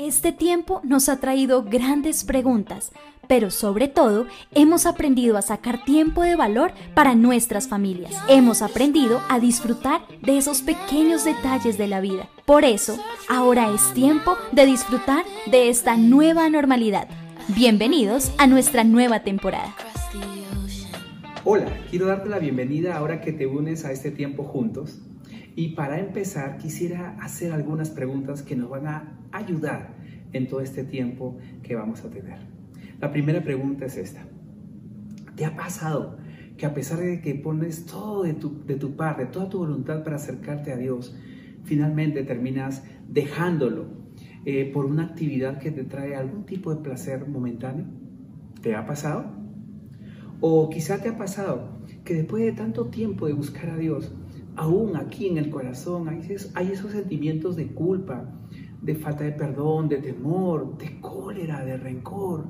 Este tiempo nos ha traído grandes preguntas, pero sobre todo hemos aprendido a sacar tiempo de valor para nuestras familias. Hemos aprendido a disfrutar de esos pequeños detalles de la vida. Por eso, ahora es tiempo de disfrutar de esta nueva normalidad. Bienvenidos a nuestra nueva temporada. Hola, quiero darte la bienvenida ahora que te unes a este tiempo juntos. Y para empezar, quisiera hacer algunas preguntas que nos van a ayudar en todo este tiempo que vamos a tener. La primera pregunta es esta. ¿Te ha pasado que a pesar de que pones todo de tu, de tu parte, toda tu voluntad para acercarte a Dios, finalmente terminas dejándolo eh, por una actividad que te trae algún tipo de placer momentáneo? ¿Te ha pasado? O quizá te ha pasado que después de tanto tiempo de buscar a Dios, aún aquí en el corazón hay hay esos sentimientos de culpa, de falta de perdón, de temor, de cólera, de rencor.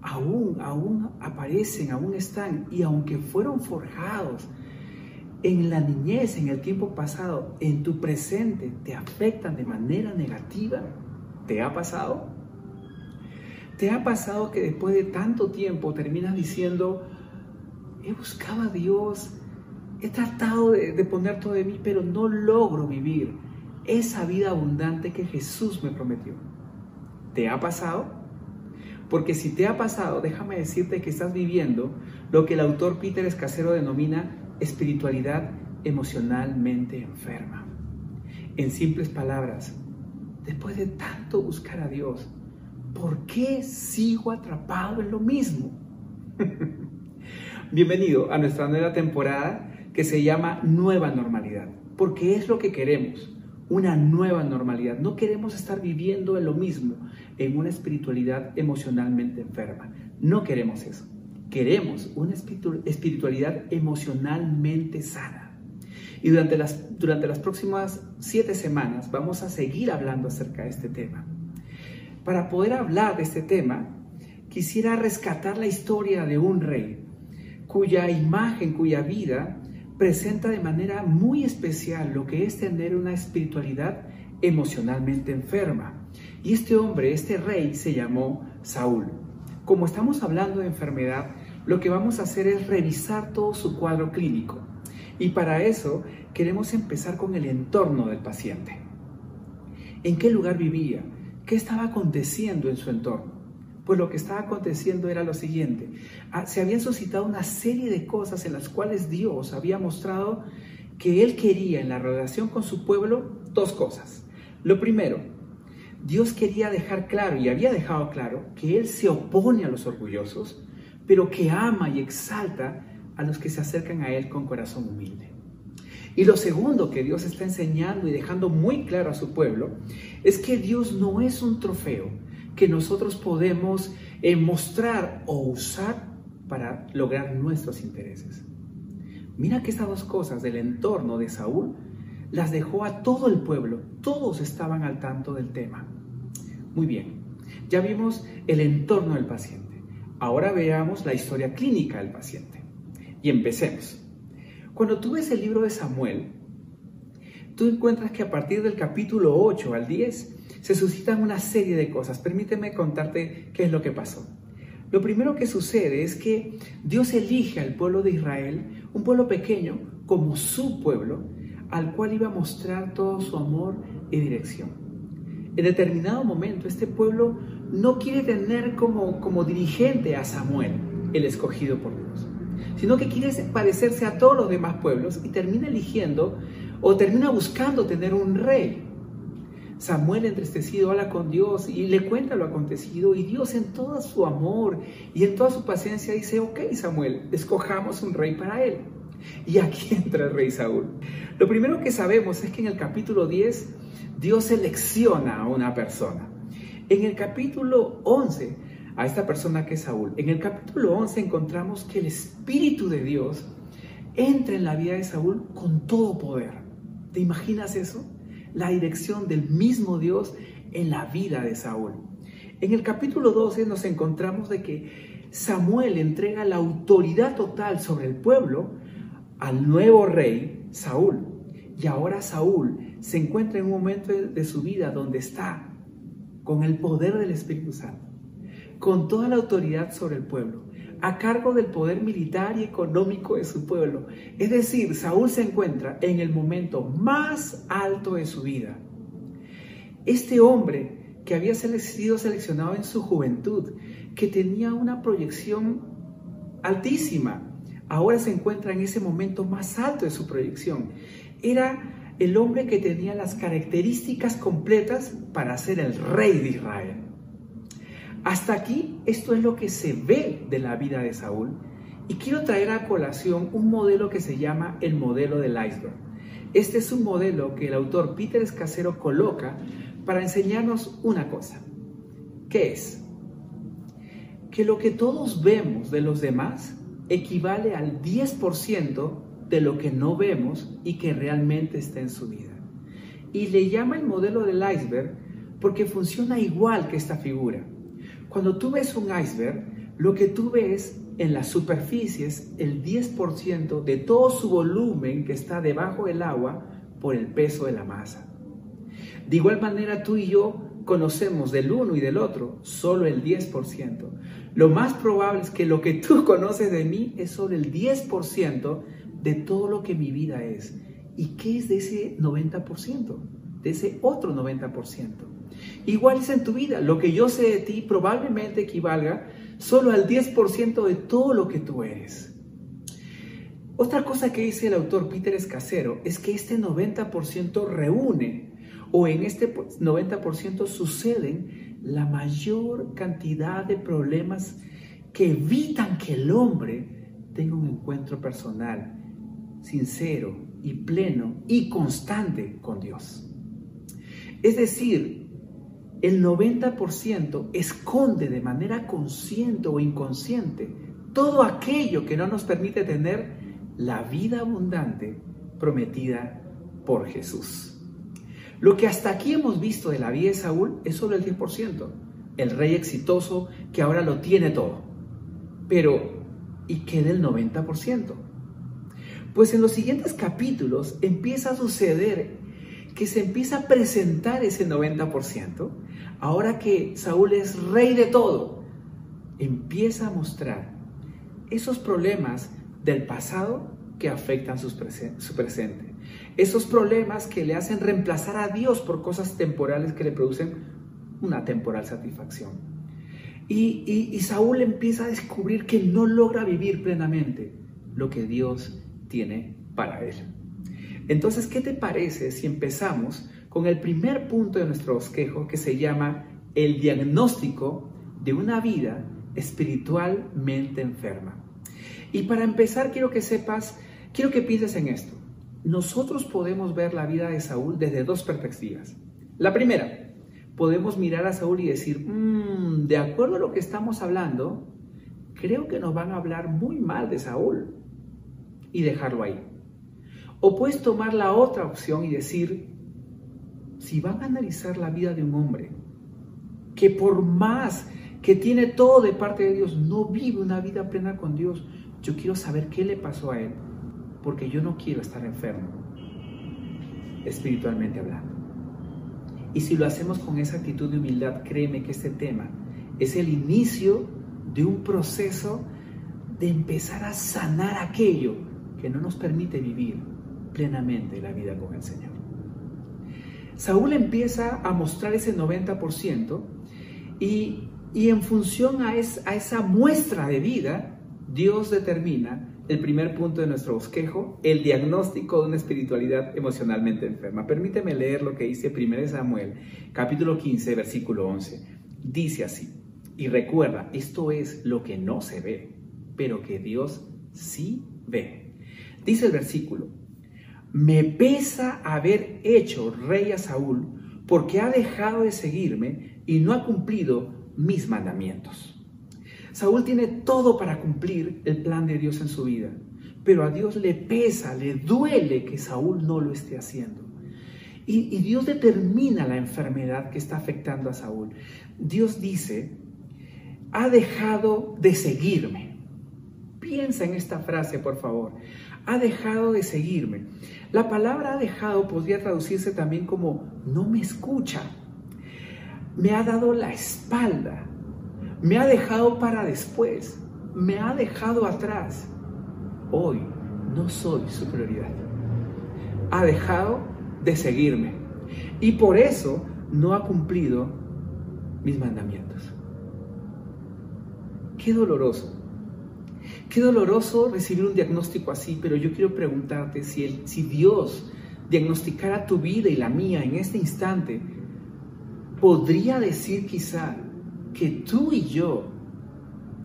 Aún, aún aparecen, aún están, y aunque fueron forjados en la niñez, en el tiempo pasado, en tu presente, te afectan de manera negativa. ¿Te ha pasado? ¿Te ha pasado que después de tanto tiempo terminas diciendo, he buscado a Dios, he tratado de, poner todo de mí, pero no logro vivir esa vida abundante que Jesús me prometió. ¿Te ha pasado? Porque si te ha pasado, déjame decirte que estás viviendo lo que el autor Peter Escasero denomina espiritualidad emocionalmente enferma. En simples palabras, después de tanto buscar a Dios, ¿por qué sigo atrapado en lo mismo? Bienvenido a nuestra nueva temporada que se llama Nueva Normalidad, porque es lo que queremos, una nueva normalidad. No queremos estar viviendo en lo mismo, en una espiritualidad emocionalmente enferma. No queremos eso. Queremos una espiritualidad emocionalmente sana. Y durante las, durante las próximas siete semanas vamos a seguir hablando acerca de este tema. Para poder hablar de este tema, quisiera rescatar la historia de un rey cuya imagen, cuya vida presenta de manera muy especial lo que es tener una espiritualidad emocionalmente enferma. Y este hombre, este rey, se llamó Saúl. Como estamos hablando de enfermedad, lo que vamos a hacer es revisar todo su cuadro clínico. Y para eso queremos empezar con el entorno del paciente. ¿En qué lugar vivía? ¿Qué estaba aconteciendo en su entorno? Pues lo que estaba aconteciendo era lo siguiente. Ah, se habían suscitado una serie de cosas en las cuales Dios había mostrado que Él quería en la relación con su pueblo dos cosas. Lo primero, Dios quería dejar claro y había dejado claro que Él se opone a los orgullosos, pero que ama y exalta a los que se acercan a Él con corazón humilde. Y lo segundo que Dios está enseñando y dejando muy claro a su pueblo es que Dios no es un trofeo, que nosotros podemos eh, mostrar o usar para lograr nuestros intereses. Mira que estas dos cosas del entorno de Saúl las dejó a todo el pueblo, todos estaban al tanto del tema. Muy bien, ya vimos el entorno del paciente, ahora veamos la historia clínica del paciente. Y empecemos. Cuando tú ves el libro de Samuel, tú encuentras que a partir del capítulo 8 al 10 se suscitan una serie de cosas. Permíteme contarte qué es lo que pasó. Lo primero que sucede es que Dios elige al pueblo de Israel, un pueblo pequeño, como su pueblo, al cual iba a mostrar todo su amor y dirección. En determinado momento, este pueblo no quiere tener como, como dirigente a Samuel, el escogido por Dios, sino que quiere parecerse a todos los demás pueblos y termina eligiendo o termina buscando tener un rey Samuel entristecido habla con Dios y le cuenta lo acontecido y Dios en todo su amor y en toda su paciencia dice, ok Samuel, escojamos un rey para él. Y aquí entra el rey Saúl. Lo primero que sabemos es que en el capítulo 10 Dios selecciona a una persona. En el capítulo 11 a esta persona que es Saúl. En el capítulo 11 encontramos que el Espíritu de Dios entra en la vida de Saúl con todo poder. ¿Te imaginas eso? La dirección del mismo Dios en la vida de Saúl. En el capítulo 12 nos encontramos de que Samuel entrega la autoridad total sobre el pueblo al nuevo rey Saúl. Y ahora Saúl se encuentra en un momento de su vida donde está con el poder del Espíritu Santo, con toda la autoridad sobre el pueblo, a cargo del poder militar y económico de su pueblo. Es decir, Saúl se encuentra en el momento más alto de su vida. Este hombre que había sido seleccionado en su juventud, que tenía una proyección altísima, ahora se encuentra en ese momento más alto de su proyección. Era el hombre que tenía las características completas para ser el rey de Israel. Hasta aquí esto es lo que se ve de la vida de Saúl y quiero traer a colación un modelo que se llama el modelo del iceberg. Este es un modelo que el autor Peter Escasero coloca para enseñarnos una cosa. ¿Qué es? Que lo que todos vemos de los demás equivale al 10% de lo que no vemos y que realmente está en su vida. Y le llama el modelo del iceberg porque funciona igual que esta figura. Cuando tú ves un iceberg, lo que tú ves en las superficies el 10% de todo su volumen que está debajo del agua por el peso de la masa. De igual manera tú y yo conocemos del uno y del otro solo el 10%. Lo más probable es que lo que tú conoces de mí es solo el 10% de todo lo que mi vida es. ¿Y qué es de ese 90%? De ese otro 90%. Igual es en tu vida. Lo que yo sé de ti probablemente equivalga solo al 10% de todo lo que tú eres. Otra cosa que dice el autor Peter Escasero es que este 90% reúne o en este 90% suceden la mayor cantidad de problemas que evitan que el hombre tenga un encuentro personal, sincero y pleno y constante con Dios. Es decir, el 90% esconde de manera consciente o inconsciente todo aquello que no nos permite tener la vida abundante prometida por Jesús. Lo que hasta aquí hemos visto de la vida de Saúl es solo el 10%, el rey exitoso que ahora lo tiene todo. Pero, ¿y qué del 90%? Pues en los siguientes capítulos empieza a suceder que se empieza a presentar ese 90%, ahora que Saúl es rey de todo, empieza a mostrar esos problemas del pasado que afectan su presente. Esos problemas que le hacen reemplazar a Dios por cosas temporales que le producen una temporal satisfacción. Y, Saúl empieza a descubrir que no logra vivir plenamente lo que Dios tiene para él. Entonces, ¿qué te parece si empezamos con el primer punto de nuestro bosquejo que se llama el diagnóstico de una vida espiritualmente enferma? Y para empezar, quiero que sepas, quiero que pienses en esto nosotros podemos ver la vida de Saúl desde dos perspectivas. La primera, podemos mirar a Saúl y decir, mm, de acuerdo a lo que estamos hablando, creo que nos van a hablar muy mal de Saúl y dejarlo ahí. O puedes tomar la otra opción y decir, si van a analizar la vida de un hombre que por más que tiene todo de parte de Dios, no vive una vida plena con Dios, yo quiero saber qué le pasó a él porque yo no quiero estar enfermo, espiritualmente hablando. Y si lo hacemos con esa actitud de humildad, créeme que este tema es el inicio de un proceso de empezar a sanar aquello que no nos permite vivir plenamente la vida con el Señor. Saúl empieza a mostrar ese 90% y, y en función a, a esa muestra de vida, Dios determina el primer punto de nuestro bosquejo, el diagnóstico de una espiritualidad emocionalmente enferma. Permíteme leer lo que dice 1 Samuel, capítulo 15, versículo 11. Dice así, y recuerda, esto es lo que no se ve, pero que Dios sí ve. Dice el versículo, me pesa haber hecho rey a Saúl porque ha dejado de seguirme y no ha cumplido mis mandamientos. Saúl tiene todo para cumplir el plan de Dios en su vida, pero a Dios le pesa, le duele que Saúl no lo esté haciendo. Y, Dios determina la enfermedad que está afectando a Saúl. Dios dice, ha dejado de seguirme. Piensa en esta frase, por favor. Ha dejado de seguirme. La palabra ha dejado podría traducirse también como no me escucha. me ha dado la espalda, me ha dejado para después, me ha dejado atrás. Hoy no soy su prioridad. Ha dejado de seguirme y por eso no ha cumplido mis mandamientos. Qué doloroso. Qué doloroso recibir un diagnóstico así, pero yo quiero preguntarte si, el, si Dios diagnosticara tu vida y la mía en este instante, podría decir quizá que tú y yo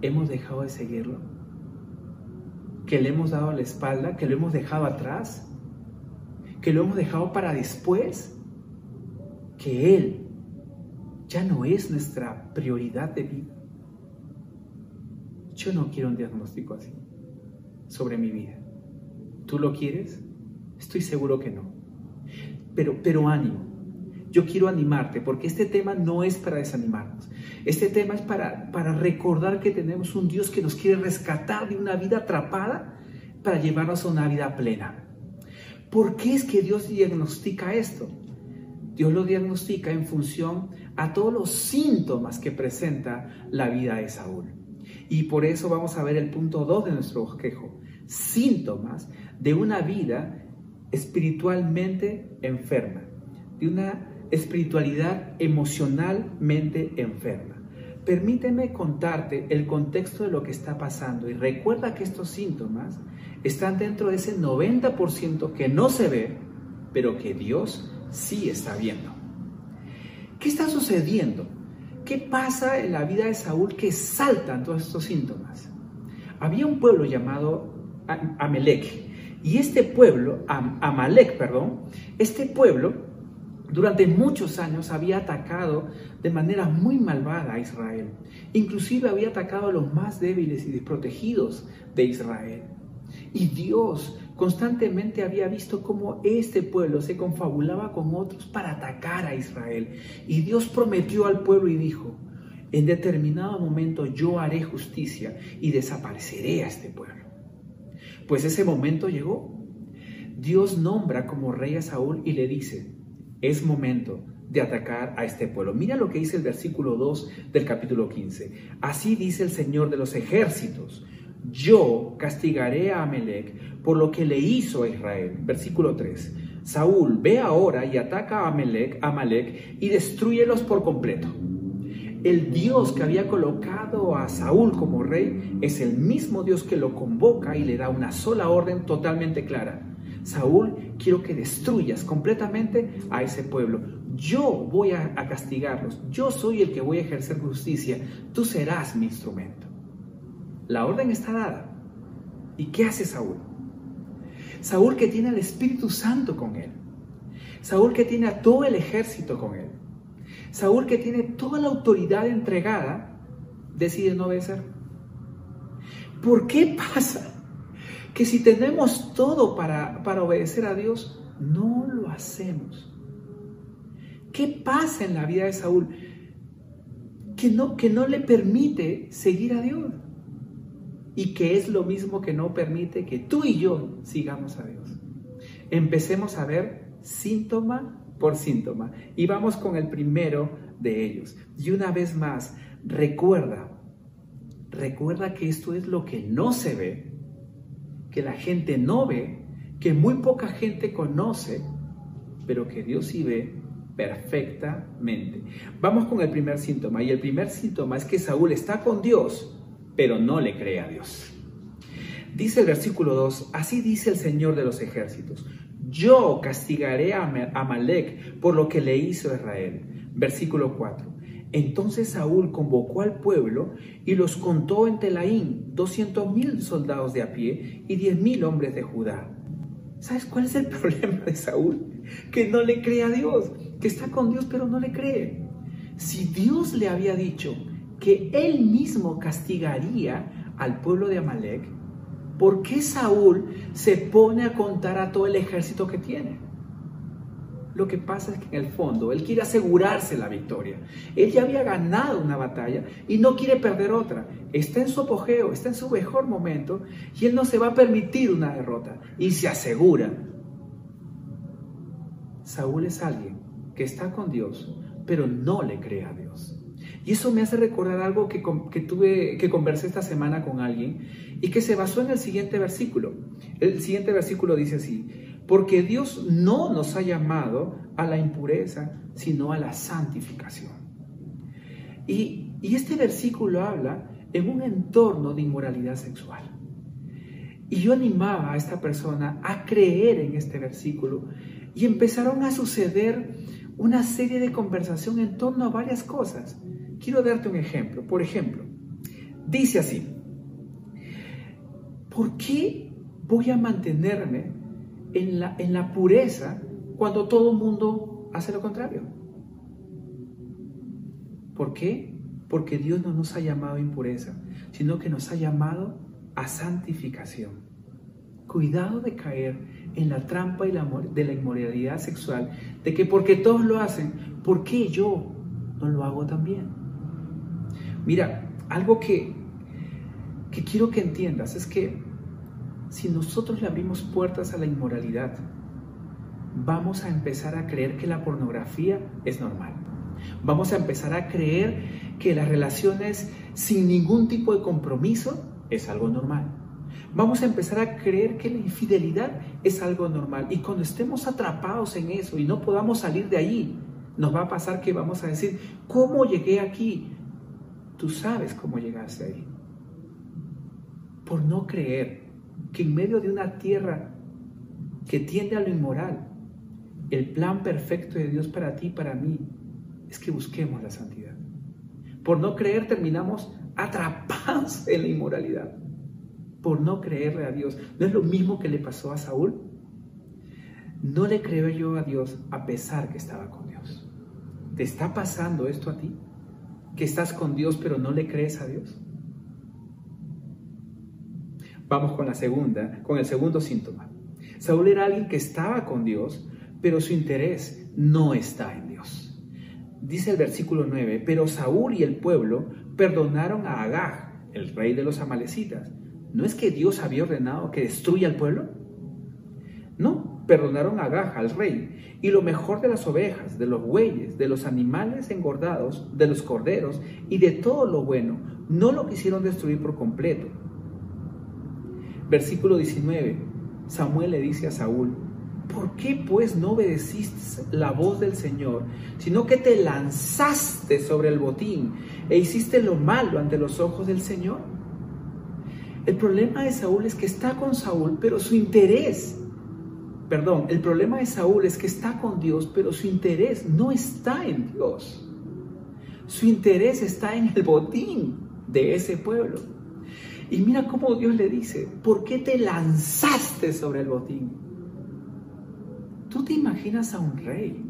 hemos dejado de seguirlo, que le hemos dado la espalda, que lo hemos dejado atrás, que lo hemos dejado para después, que Él ya no es nuestra prioridad de vida. Yo no quiero un diagnóstico así sobre mi vida. ¿Tú lo quieres? Estoy seguro que no. Pero, pero ánimo. Yo quiero animarte porque este tema no es para desanimarnos. Este tema es para, para recordar que tenemos un Dios que nos quiere rescatar de una vida atrapada para llevarnos a una vida plena. ¿Por qué es que Dios diagnostica esto? Dios lo diagnostica en función a todos los síntomas que presenta la vida de Saúl. Y por eso vamos a ver el punto 2 de nuestro bosquejo. Síntomas de una vida espiritualmente enferma, de una espiritualidad emocionalmente enferma. Permíteme contarte el contexto de lo que está pasando y recuerda que estos síntomas están dentro de ese 90% que no se ve, pero que Dios sí está viendo. ¿Qué está sucediendo? ¿Qué pasa en la vida de Saúl que saltan todos estos síntomas? Había un pueblo llamado Amalek y este pueblo, Amalek, perdón, este pueblo durante muchos años había atacado de manera muy malvada a Israel. Inclusive había atacado a los más débiles y desprotegidos de Israel. Y Dios constantemente había visto cómo este pueblo se confabulaba con otros para atacar a Israel. Y Dios prometió al pueblo y dijo, en determinado momento yo haré justicia y desapareceré a este pueblo. Pues ese momento llegó. Dios nombra como rey a Saúl y le dice, es momento de atacar a este pueblo. Mira lo que dice el versículo 2 del capítulo 15. Así dice el Señor de los ejércitos, yo castigaré a Amelec por lo que le hizo a Israel. Versículo 3. Saúl, ve ahora y ataca a Amalek, Amalek y destruyelos por completo. El Dios que había colocado a Saúl como rey es el mismo Dios que lo convoca y le da una sola orden totalmente clara. Saúl, quiero que destruyas completamente a ese pueblo. Yo voy a, a castigarlos. Yo soy el que voy a ejercer justicia. Tú serás mi instrumento. La orden está dada. ¿Y qué hace Saúl? Saúl que tiene al Espíritu Santo con él. Saúl que tiene a todo el ejército con él. Saúl que tiene toda la autoridad entregada, decide no obedecer. ¿Por qué pasa que si tenemos todo para, para obedecer a Dios, no lo hacemos? ¿Qué pasa en la vida de Saúl que no, que no le permite seguir a Dios? Y que es lo mismo que no permite que tú y yo sigamos a Dios. Empecemos a ver síntoma por síntoma y vamos con el primero de ellos. Y una vez más, recuerda, recuerda que esto es lo que no se ve, que la gente no ve, que muy poca gente conoce, pero que Dios sí ve perfectamente. Vamos con el primer síntoma y el primer síntoma es que Saúl está con Dios, pero no le cree a Dios. Dice el versículo 2, así dice el Señor de los ejércitos, yo castigaré a Amalek por lo que le hizo Israel. Versículo 4. Entonces Saúl convocó al pueblo y los contó en Telaín, doscientos mil soldados de a pie y diez mil hombres de Judá. ¿Sabes cuál es el problema de Saúl? Que no le cree a Dios, que está con Dios pero no le cree. Si Dios le había dicho, que él mismo castigaría al pueblo de Amalek, ¿por qué Saúl se pone a contar a todo el ejército que tiene? Lo que pasa es que en el fondo él quiere asegurarse la victoria. Él ya había ganado una batalla y no quiere perder otra. Está en su apogeo, está en su mejor momento y él no se va a permitir una derrota y se asegura. Saúl es alguien que está con Dios, pero no le cree a Dios. Y eso me hace recordar algo que, que, tuve, que conversé esta semana con alguien y que se basó en el siguiente versículo. El siguiente versículo dice así, porque Dios no nos ha llamado a la impureza, sino a la santificación. Y, y este versículo habla en un entorno de inmoralidad sexual. Y yo animaba a esta persona a creer en este versículo y empezaron a suceder una serie de conversación en torno a varias cosas. Quiero darte un ejemplo. Por ejemplo, dice así, ¿por qué voy a mantenerme en la, en la pureza cuando todo el mundo hace lo contrario? ¿Por qué? Porque Dios no nos ha llamado a impureza, sino que nos ha llamado a santificación. Cuidado de caer en la trampa y la, de la inmoralidad sexual, de que porque todos lo hacen, ¿por qué yo no lo hago también? Mira, algo que, que quiero que entiendas es que si nosotros le abrimos puertas a la inmoralidad, vamos a empezar a creer que la pornografía es normal. Vamos a empezar a creer que las relaciones sin ningún tipo de compromiso es algo normal vamos a empezar a creer que la infidelidad es algo normal. Y cuando estemos atrapados en eso y no podamos salir de ahí, nos va a pasar que vamos a decir, ¿cómo llegué aquí? Tú sabes cómo llegaste ahí. Por no creer que en medio de una tierra que tiende a lo inmoral, el plan perfecto de Dios para ti y para mí es que busquemos la santidad. Por no creer terminamos atrapados en la inmoralidad por no creerle a Dios. ¿No es lo mismo que le pasó a Saúl? No le creo yo a Dios a pesar que estaba con Dios. ¿Te está pasando esto a ti? ¿Que estás con Dios pero no le crees a Dios? Vamos con la segunda, con el segundo síntoma. Saúl era alguien que estaba con Dios, pero su interés no está en Dios. Dice el versículo 9, pero Saúl y el pueblo perdonaron a Agag, el rey de los amalecitas, ¿No es que Dios había ordenado que destruya al pueblo? No, perdonaron a Gaja, al rey, y lo mejor de las ovejas, de los bueyes, de los animales engordados, de los corderos y de todo lo bueno, no lo quisieron destruir por completo. Versículo 19, Samuel le dice a Saúl, ¿por qué pues no obedeciste la voz del Señor, sino que te lanzaste sobre el botín e hiciste lo malo ante los ojos del Señor? El problema de Saúl es que está con Saúl, pero su interés, perdón, el problema de Saúl es que está con Dios, pero su interés no está en Dios. Su interés está en el botín de ese pueblo. Y mira cómo Dios le dice, ¿por qué te lanzaste sobre el botín? ¿Tú te imaginas a un rey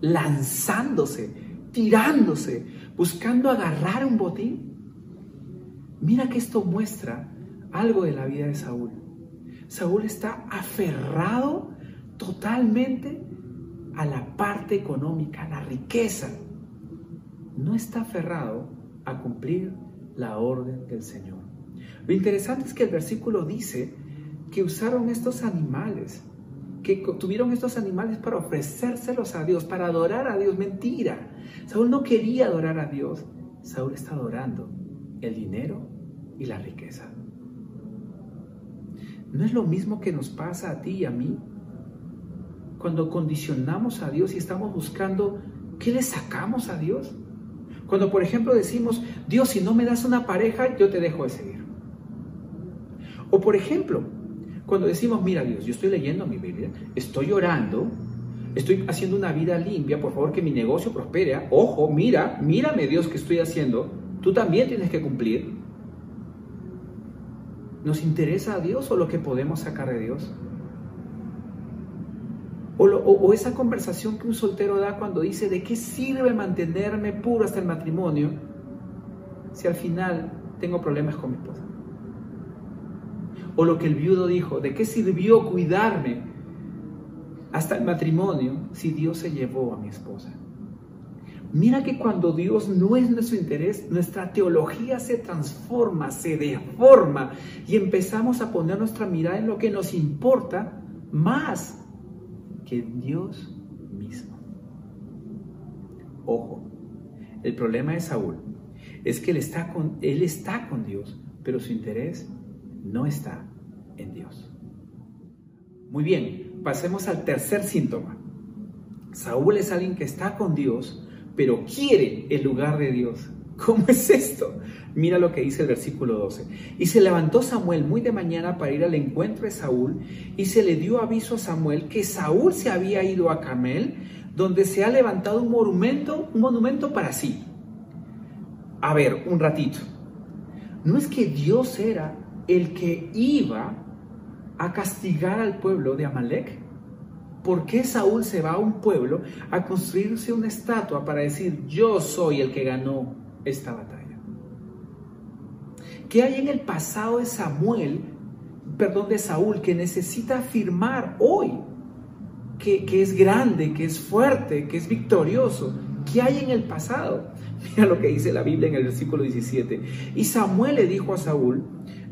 lanzándose, tirándose, buscando agarrar un botín? Mira que esto muestra algo de la vida de Saúl. Saúl está aferrado totalmente a la parte económica, a la riqueza. No está aferrado a cumplir la orden del Señor. Lo interesante es que el versículo dice que usaron estos animales, que tuvieron estos animales para ofrecérselos a Dios, para adorar a Dios. Mentira. Saúl no quería adorar a Dios. Saúl está adorando el dinero y la riqueza. ¿No es lo mismo que nos pasa a ti y a mí? Cuando condicionamos a Dios y estamos buscando, ¿qué le sacamos a Dios? Cuando, por ejemplo, decimos, Dios, si no me das una pareja, yo te dejo de seguir. O, por ejemplo, cuando decimos, mira Dios, yo estoy leyendo mi Biblia, estoy orando, estoy haciendo una vida limpia, por favor que mi negocio prospere. Ojo, mira, mírame Dios que estoy haciendo, tú también tienes que cumplir. ¿Nos interesa a Dios o lo que podemos sacar de Dios? O, esa conversación que un soltero da cuando dice, ¿de qué sirve mantenerme puro hasta el matrimonio si al final tengo problemas con mi esposa? O lo que el viudo dijo, ¿de qué sirvió cuidarme hasta el matrimonio si Dios se llevó a mi esposa? Mira que cuando Dios no es nuestro interés, nuestra teología se transforma, se deforma y empezamos a poner nuestra mirada en lo que nos importa más que en Dios mismo. Ojo, el problema de Saúl es que él está con, él está con Dios, pero su interés no está en Dios. Muy bien, pasemos al tercer síntoma. Saúl es alguien que está con Dios, pero quiere el lugar de Dios. ¿Cómo es esto? Mira lo que dice el versículo 12. Y se levantó Samuel muy de mañana para ir al encuentro de Saúl, y se le dio aviso a Samuel que Saúl se había ido a Carmel, donde se ha levantado un monumento, un monumento para sí. A ver, un ratito. No es que Dios era el que iba a castigar al pueblo de Amalek. ¿Por qué Saúl se va a un pueblo a construirse una estatua para decir yo soy el que ganó esta batalla? ¿Qué hay en el pasado de Samuel, perdón, de Saúl, que necesita afirmar hoy que, que es grande, que es fuerte, que es victorioso? ¿Qué hay en el pasado? Mira lo que dice la Biblia en el versículo 17. Y Samuel le dijo a Saúl,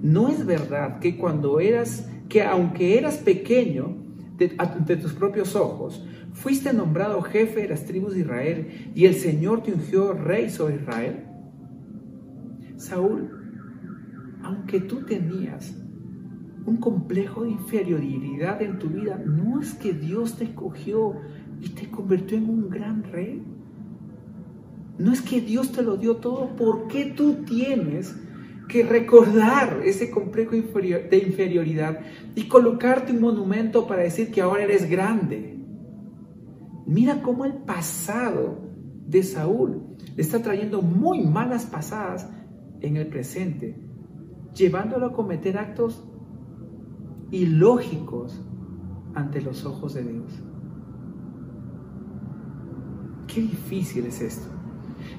no es verdad que cuando eras, que aunque eras pequeño de, tus propios ojos, fuiste nombrado jefe de las tribus de Israel y el Señor te ungió rey sobre Israel. Saúl, aunque tú tenías un complejo de inferioridad en tu vida, no es que Dios te escogió y te convirtió en un gran rey. No es que Dios te lo dio todo, ¿por qué tú tienes que recordar ese complejo de inferioridad y colocarte un monumento para decir que ahora eres grande? Mira cómo el pasado de Saúl le está trayendo muy malas pasadas en el presente, llevándolo a cometer actos ilógicos ante los ojos de Dios. Qué difícil es esto.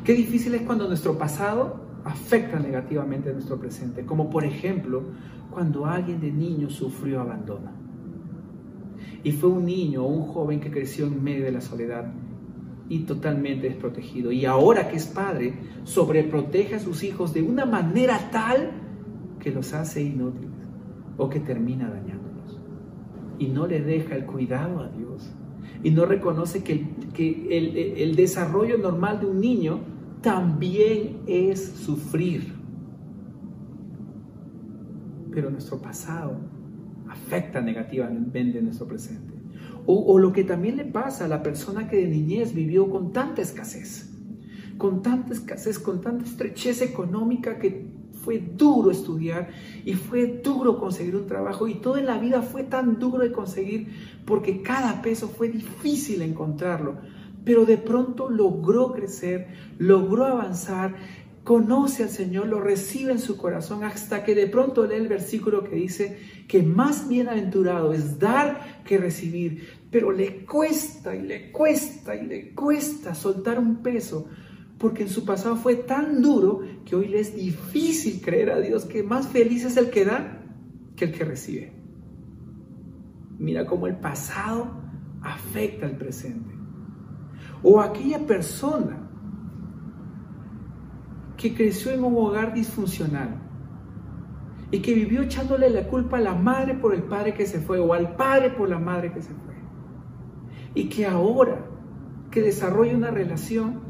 Qué difícil es cuando nuestro pasado afecta negativamente a nuestro presente, como por ejemplo cuando alguien de niño sufrió abandono. Y fue un niño o un joven que creció en medio de la soledad y totalmente desprotegido. Y ahora que es padre, sobreprotege a sus hijos de una manera tal que los hace inútiles o que termina dañándolos. Y no le deja el cuidado a Dios. Y no reconoce que, que el, el desarrollo normal de un niño también es sufrir. Pero nuestro pasado afecta negativamente nuestro presente. O, lo que también le pasa a la persona que de niñez vivió con tanta escasez, con tanta escasez, con tanta estrechez económica que fue duro estudiar y fue duro conseguir un trabajo y toda la vida fue tan duro de conseguir porque cada peso fue difícil encontrarlo pero de pronto logró crecer, logró avanzar, conoce al Señor, lo recibe en su corazón, hasta que de pronto lee el versículo que dice que más bienaventurado es dar que recibir, pero le cuesta y le cuesta y le cuesta soltar un peso, porque en su pasado fue tan duro que hoy le es difícil creer a Dios que más feliz es el que da que el que recibe. Mira cómo el pasado afecta al presente o aquella persona que creció en un hogar disfuncional y que vivió echándole la culpa a la madre por el padre que se fue o al padre por la madre que se fue. Y que ahora que desarrolla una relación,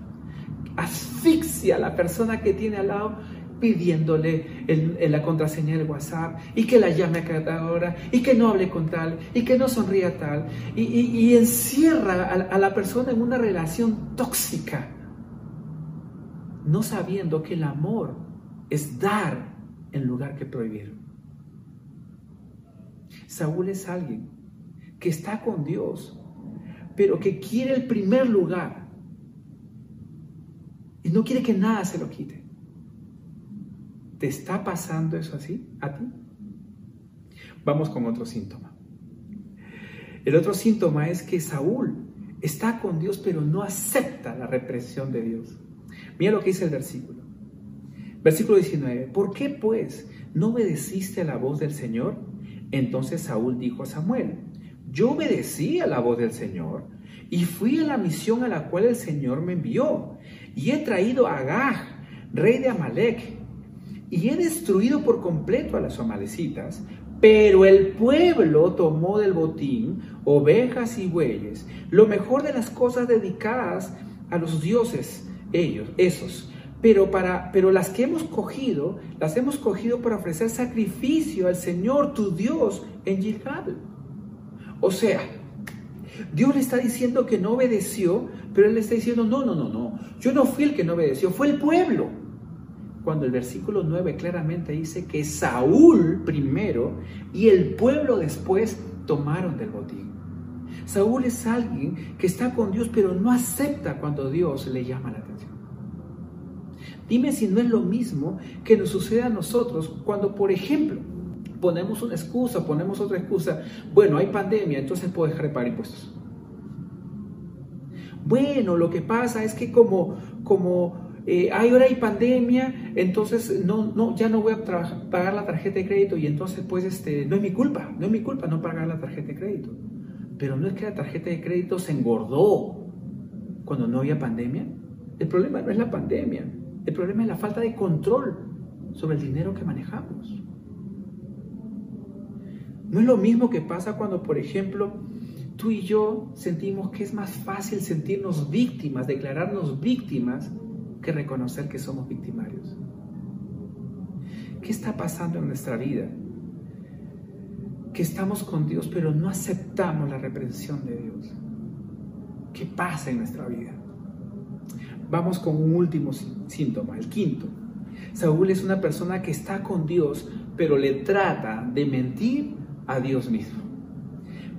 asfixia a la persona que tiene al lado pidiéndole la contraseña del WhatsApp y que la llame a cada hora y que no hable con tal y que no sonría tal y, encierra a la persona en una relación tóxica, no sabiendo que el amor es dar en lugar que prohibir. Saúl es alguien que está con Dios, pero que quiere el primer lugar y no quiere que nada se lo quite. ¿Te está pasando eso así a ti? Vamos con otro síntoma. El otro síntoma es que Saúl está con Dios pero no acepta la represión de Dios. Mira lo que dice el versículo. Versículo 19. ¿Por qué pues no obedeciste a la voz del Señor? Entonces Saúl dijo a Samuel, yo obedecí a la voz del Señor y fui a la misión a la cual el Señor me envió y he traído a Agag, rey de Amalek, y he destruido por completo a las amalecitas, pero el pueblo tomó del botín ovejas y bueyes, lo mejor de las cosas dedicadas a los dioses, ellos, esos. Pero, para, pero las que hemos cogido, las hemos cogido para ofrecer sacrificio al Señor, tu Dios, en Gilgal. O sea, Dios le está diciendo que no obedeció, pero Él le está diciendo, no, no, no, no, yo no fui el que no obedeció, fue el pueblo. Cuando el versículo 9 claramente dice que Saúl primero y el pueblo después tomaron del botín. Saúl es alguien que está con Dios, pero no acepta cuando Dios le llama la atención. Dime si no es lo mismo que nos sucede a nosotros cuando, por ejemplo, ponemos una excusa, ponemos otra excusa. Bueno, hay pandemia, entonces puedo dejar de impuestos. Bueno, lo que pasa es que como, como eh, ahora hay pandemia, entonces no, no, ya no voy a pagar la tarjeta de crédito y entonces pues este, no es mi culpa, no es mi culpa no pagar la tarjeta de crédito. Pero no es que la tarjeta de crédito se engordó cuando no había pandemia. El problema no es la pandemia, el problema es la falta de control sobre el dinero que manejamos. No es lo mismo que pasa cuando, por ejemplo, tú y yo sentimos que es más fácil sentirnos víctimas, declararnos víctimas, que reconocer que somos victimarios. ¿Qué está pasando en nuestra vida? Que estamos con Dios, pero no aceptamos la reprensión de Dios. ¿Qué pasa en nuestra vida? Vamos con un último síntoma, el quinto. Saúl es una persona que está con Dios, pero le trata de mentir a Dios mismo.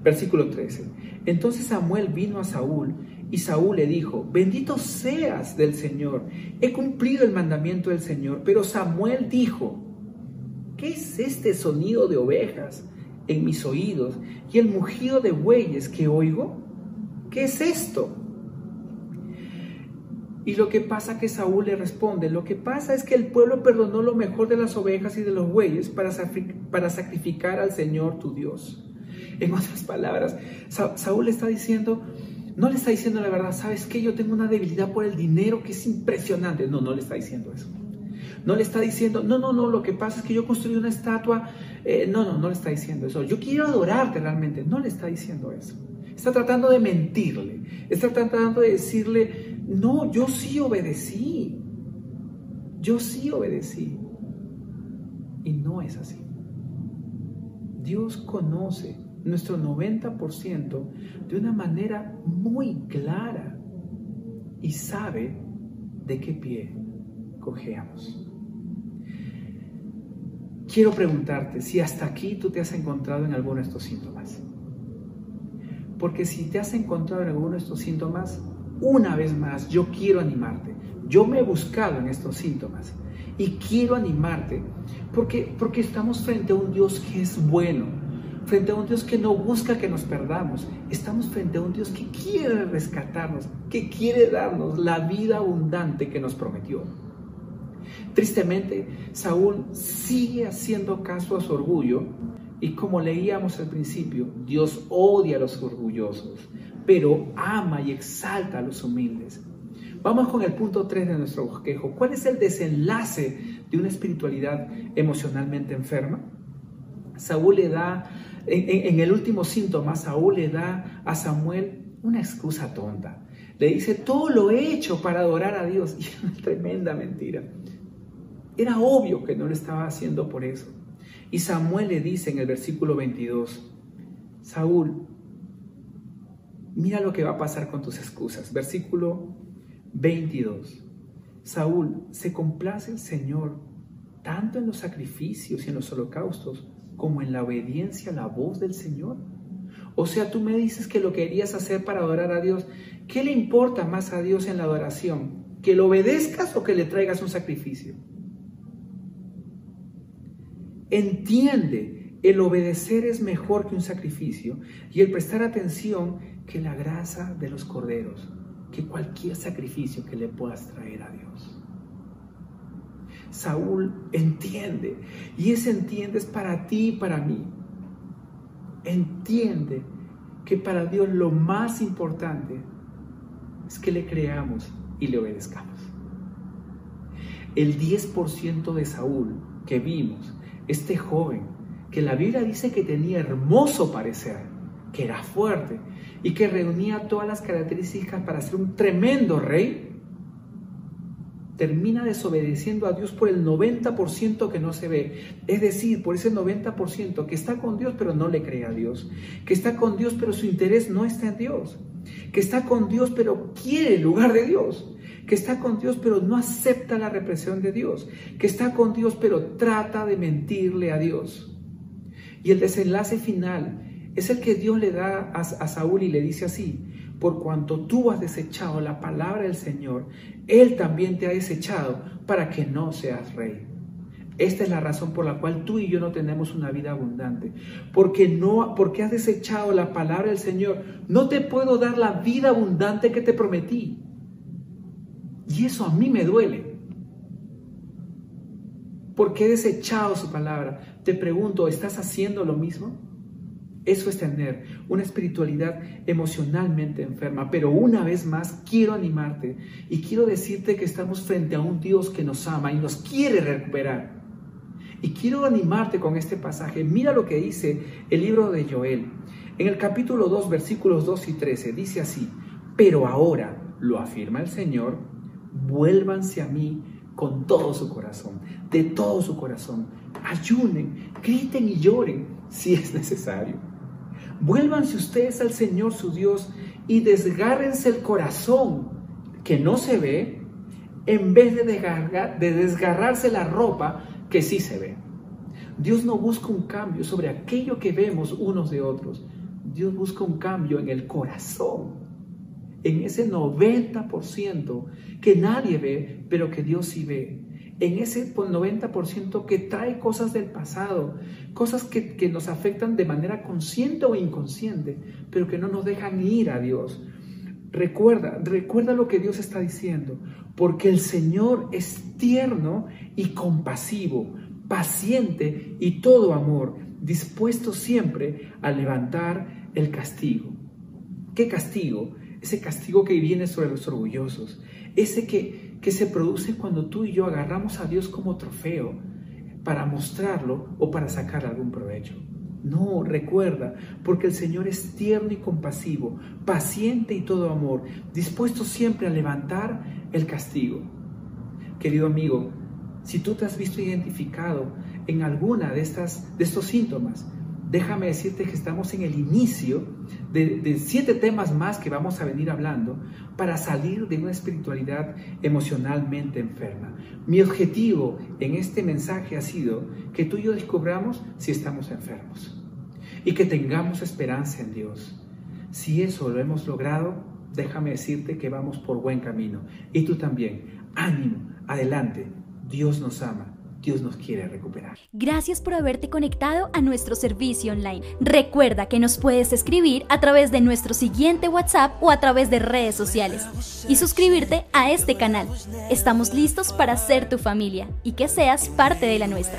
Versículo 13. Entonces Samuel vino a Saúl y Saúl le dijo, bendito seas del Señor, he cumplido el mandamiento del Señor. Pero Samuel dijo, ¿qué es este sonido de ovejas en mis oídos y el mugido de bueyes que oigo? ¿Qué es esto? Y lo que pasa que Saúl le responde, lo que pasa es que el pueblo perdonó lo mejor de las ovejas y de los bueyes para, para sacrificar al Señor tu Dios. En otras palabras, Saúl está diciendo, no le está diciendo la verdad, ¿sabes qué? Yo tengo una debilidad por el dinero que es impresionante. No, no le está diciendo eso. No le está diciendo, no, no, no, lo que pasa es que yo construí una estatua. Eh, no, no, no le está diciendo eso. Yo quiero adorarte realmente. No le está diciendo eso. Está tratando de mentirle. Está tratando de decirle, no, yo sí obedecí. Yo sí obedecí. Y no es así. Dios conoce nuestro 90% de una manera muy clara y sabe de qué pie cojeamos. Quiero preguntarte si hasta aquí tú te has encontrado en alguno de estos síntomas. Porque si te has encontrado en alguno de estos síntomas, una vez más yo quiero animarte. Yo me he buscado en estos síntomas y quiero animarte porque, porque estamos frente a un Dios que es bueno, frente a un Dios que no busca que nos perdamos. Estamos frente a un Dios que quiere rescatarnos, que quiere darnos la vida abundante que nos prometió. Tristemente, Saúl sigue haciendo caso a su orgullo y como leíamos al principio, Dios odia a los orgullosos, pero ama y exalta a los humildes. Vamos con el punto 3 de nuestro bosquejo. ¿Cuál es el desenlace de una espiritualidad emocionalmente enferma? Saúl le da en, el último síntoma, Saúl le da a Samuel una excusa tonta. Le dice, todo lo he hecho para adorar a Dios. Y es una tremenda mentira. Era obvio que no lo estaba haciendo por eso. Y Samuel le dice en el versículo 22, Saúl, mira lo que va a pasar con tus excusas. Versículo 22. Saúl, se complace el Señor tanto en los sacrificios y en los holocaustos como en la obediencia a la voz del Señor. O sea, tú me dices que lo querías hacer para adorar a Dios. ¿Qué le importa más a Dios en la adoración? ¿Que lo obedezcas o que le traigas un sacrificio? Entiende, el obedecer es mejor que un sacrificio y el prestar atención que la grasa de los corderos, que cualquier sacrificio que le puedas traer a Dios. Saúl entiende. Y ese entiende es para ti y para mí. Entiende que para Dios lo más importante es que le creamos y le obedezcamos. El 10% de Saúl que vimos, este joven, que la Biblia dice que tenía hermoso parecer, que era fuerte y que reunía todas las características para ser un tremendo rey, termina desobedeciendo a Dios por el 90% que no se ve. Es decir, por ese 90% que está con Dios pero no le cree a Dios. Que está con Dios pero su interés no está en Dios. Que está con Dios pero quiere el lugar de Dios. Que está con Dios pero no acepta la represión de Dios. Que está con Dios pero trata de mentirle a Dios. Y el desenlace final es el que Dios le da a, Saúl y le dice así, por cuanto tú has desechado la palabra del Señor, Él también te ha desechado para que no seas rey. Esta es la razón por la cual tú y yo no tenemos una vida abundante. Porque no, porque has desechado la palabra del Señor. No te puedo dar la vida abundante que te prometí. Y eso a mí me duele. Porque he desechado su palabra. Te pregunto, ¿estás haciendo lo mismo? Eso es tener una espiritualidad emocionalmente enferma. Pero una vez más quiero animarte y quiero decirte que estamos frente a un Dios que nos ama y nos quiere recuperar. Y quiero animarte con este pasaje. Mira lo que dice el libro de Joel. En el capítulo 2, versículos 2 y 13, dice así, pero ahora, lo afirma el Señor, vuélvanse a mí con todo su corazón, de todo su corazón. Ayunen, griten y lloren si es necesario Vuélvanse ustedes al Señor su Dios y desgárrense el corazón que no se ve en vez de, de desgarrarse la ropa que sí se ve. Dios no busca un cambio sobre aquello que vemos unos de otros. Dios busca un cambio en el corazón, en ese 90% que nadie ve, pero que Dios sí ve en ese 90% que trae cosas del pasado, cosas que, que, nos afectan de manera consciente o inconsciente, pero que no nos dejan ir a Dios. Recuerda, recuerda lo que Dios está diciendo, porque el Señor es tierno y compasivo, paciente y todo amor, dispuesto siempre a levantar el castigo. ¿Qué castigo? Ese castigo que viene sobre los orgullosos, ese que que se produce cuando tú y yo agarramos a Dios como trofeo para mostrarlo o para sacar algún provecho. No, recuerda, porque el Señor es tierno y compasivo, paciente y todo amor, dispuesto siempre a levantar el castigo. Querido amigo, si tú te has visto identificado en alguna de, estas, de estos síntomas, déjame decirte que estamos en el inicio de, siete temas más que vamos a venir hablando para salir de una espiritualidad emocionalmente enferma. Mi objetivo en este mensaje ha sido que tú y yo descubramos si estamos enfermos y que tengamos esperanza en Dios. Si eso lo hemos logrado, déjame decirte que vamos por buen camino. Y tú también, ánimo, adelante, Dios nos ama Dios nos quiere recuperar. Gracias por haberte conectado a nuestro servicio online. Recuerda que nos puedes escribir a través de nuestro siguiente WhatsApp o a través de redes sociales y suscribirte a este canal. Estamos listos para ser tu familia y que seas parte de la nuestra.